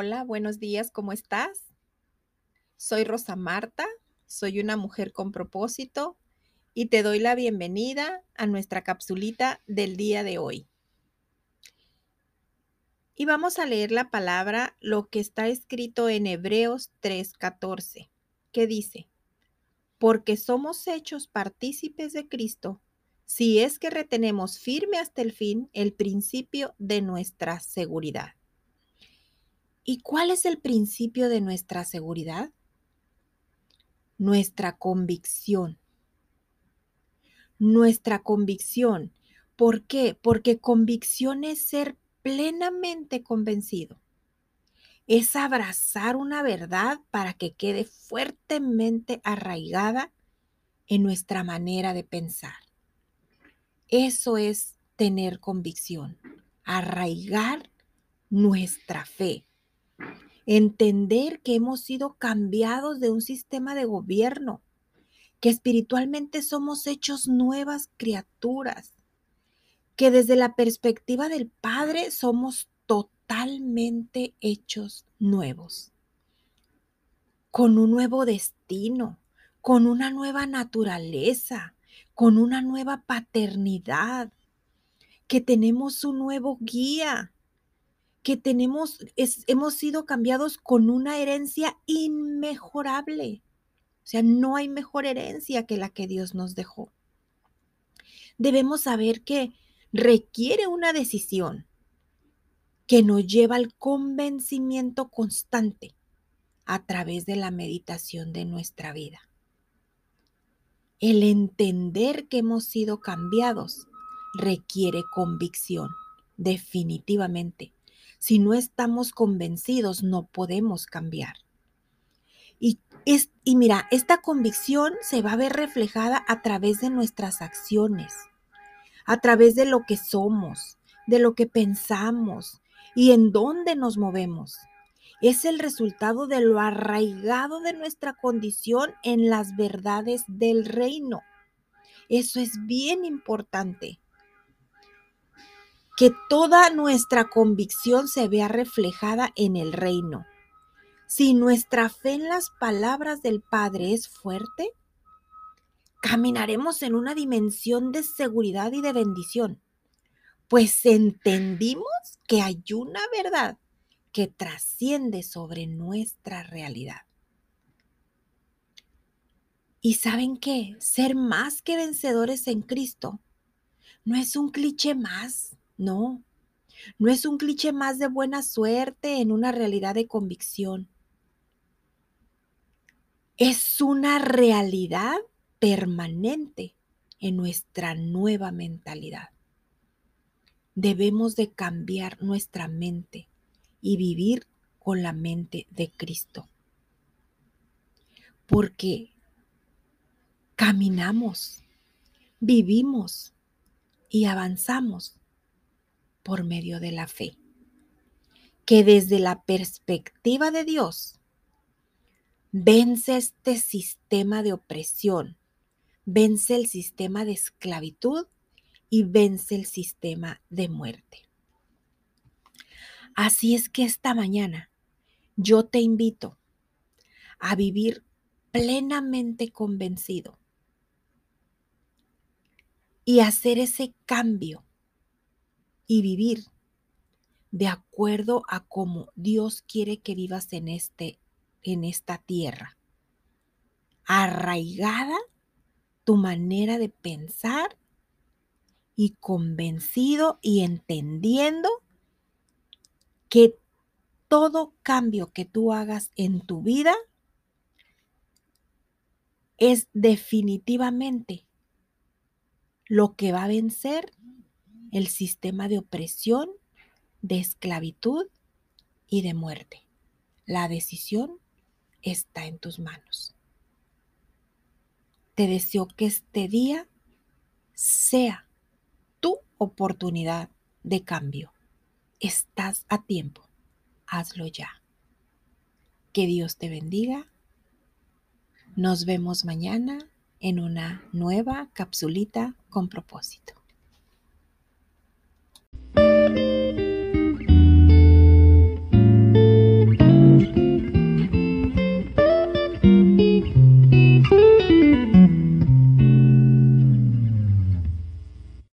Hola, buenos días, ¿cómo estás? Soy Rosa Marta, soy una mujer con propósito y te doy la bienvenida a nuestra capsulita del día de hoy. Y vamos a leer la palabra, lo que está escrito en Hebreos 3:14, que dice, porque somos hechos partícipes de Cristo, si es que retenemos firme hasta el fin el principio de nuestra seguridad. ¿Y cuál es el principio de nuestra seguridad? Nuestra convicción. Nuestra convicción. ¿Por qué? Porque convicción es ser plenamente convencido. Es abrazar una verdad para que quede fuertemente arraigada en nuestra manera de pensar. Eso es tener convicción, arraigar nuestra fe entender que hemos sido cambiados de un sistema de gobierno, que espiritualmente somos hechos nuevas criaturas, que desde la perspectiva del Padre somos totalmente hechos nuevos, con un nuevo destino, con una nueva naturaleza, con una nueva paternidad, que tenemos un nuevo guía, que tenemos, hemos sido cambiados con una herencia inmejorable. O sea, no hay mejor herencia que la que Dios nos dejó. Debemos saber que requiere una decisión que nos lleva al convencimiento constante a través de la meditación de nuestra vida. El entender que hemos sido cambiados requiere convicción, definitivamente. Si no estamos convencidos, no podemos cambiar. Y, es, y mira, esta convicción se va a ver reflejada a través de nuestras acciones, a través de lo que somos, de lo que pensamos y en dónde nos movemos. Es el resultado de lo arraigado de nuestra condición en las verdades del reino. Eso es bien importante que toda nuestra convicción se vea reflejada en el reino. Si nuestra fe en las palabras del Padre es fuerte, caminaremos en una dimensión de seguridad y de bendición, pues entendimos que hay una verdad que trasciende sobre nuestra realidad. ¿Y saben qué? Ser más que vencedores en Cristo no es un cliché más, no, no es un cliché más de buena suerte en una realidad de convicción. Es una realidad permanente en nuestra nueva mentalidad. Debemos de cambiar nuestra mente y vivir con la mente de Cristo. Porque caminamos, vivimos y avanzamos por medio de la fe. Que desde la perspectiva de Dios vence este sistema de opresión, vence el sistema de esclavitud y vence el sistema de muerte. Así es que esta mañana yo te invito a vivir plenamente convencido y hacer ese cambio y vivir de acuerdo a cómo Dios quiere que vivas en, este, en esta tierra. Arraigada tu manera de pensar y convencido y entendiendo que todo cambio que tú hagas en tu vida es definitivamente lo que va a vencer el sistema de opresión, de esclavitud y de muerte. La decisión está en tus manos. Te deseo que este día sea tu oportunidad de cambio. Estás a tiempo. Hazlo ya. Que Dios te bendiga. Nos vemos mañana en una nueva capsulita con propósito.